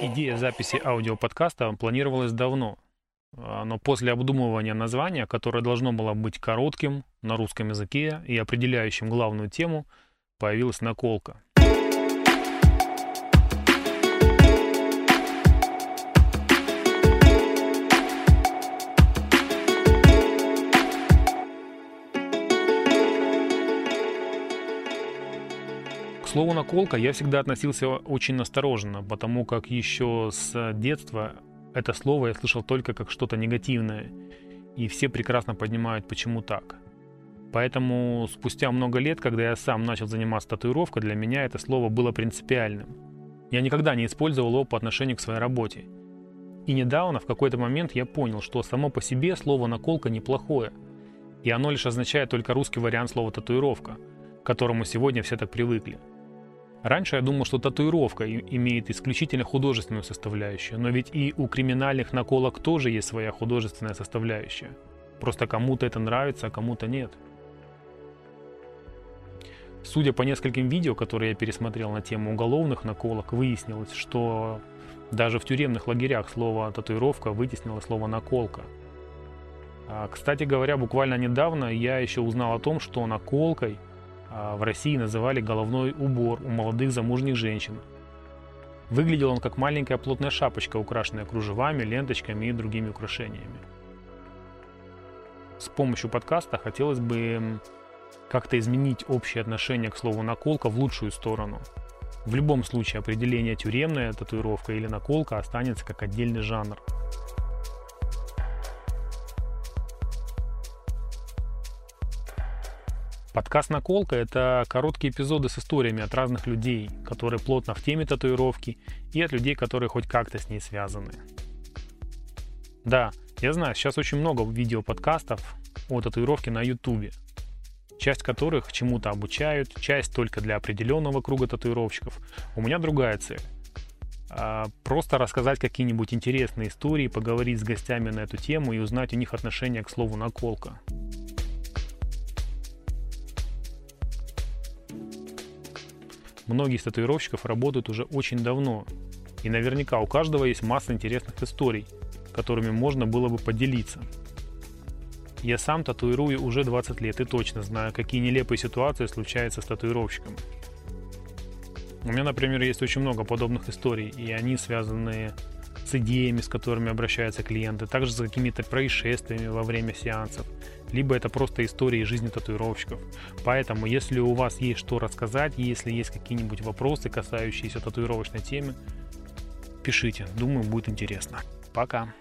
Идея записи аудиоподкаста планировалась давно, но после обдумывания названия, которое должно было быть коротким на русском языке и определяющим главную тему, появилась наколка. К слову наколка я всегда относился очень настороженно, потому как еще с детства это слово я слышал только как что-то негативное, и все прекрасно понимают, почему так. Поэтому спустя много лет, когда я сам начал заниматься татуировкой, для меня это слово было принципиальным. Я никогда не использовал его по отношению к своей работе. И недавно, в какой-то момент, я понял, что само по себе слово «наколка» неплохое, и оно лишь означает только русский вариант слова «татуировка», к которому сегодня все так привыкли. Раньше я думал, что татуировка имеет исключительно художественную составляющую, но ведь и у криминальных наколок тоже есть своя художественная составляющая. Просто кому-то это нравится, а кому-то нет. Судя по нескольким видео, которые я пересмотрел на тему уголовных наколок, выяснилось, что даже в тюремных лагерях слово «татуировка» вытеснило слово «наколка». А, Кстати говоря, буквально недавно я еще узнал о том, что наколкой в России называли головной убор у молодых замужних женщин. Выглядел он как маленькая плотная шапочка, украшенная кружевами, ленточками и другими украшениями. С помощью подкаста хотелось бы как-то изменить общее отношение к слову наколка в лучшую сторону. В любом случае определение тюремная татуировка или наколка останется как отдельный жанр. Подкаст «Наколка» — это короткие эпизоды с историями от разных людей, которые плотно в теме татуировки, и от людей, которые хоть как-то с ней связаны. Да, я знаю, сейчас очень много видеоподкастов о татуировке на ютубе, часть которых чему-то обучают, часть только для определенного круга татуировщиков. У меня другая цель. А, Просто рассказать какие-нибудь интересные истории, поговорить с гостями на эту тему и узнать у них отношение к слову «наколка». Многие из татуировщиков работают уже очень давно, и наверняка у каждого есть масса интересных историй, которыми можно было бы поделиться. Я сам татуирую уже 20 лет и точно знаю, какие нелепые ситуации случаются с татуировщиком. У меня, например, есть очень много подобных историй, и они связаны с идеями, с которыми обращаются клиенты, также с какими-то происшествиями во время сеансов, либо это просто истории жизни татуировщиков. Поэтому, если у вас есть что рассказать, если есть какие-нибудь вопросы, касающиеся татуировочной темы, пишите, думаю, будет интересно. Пока!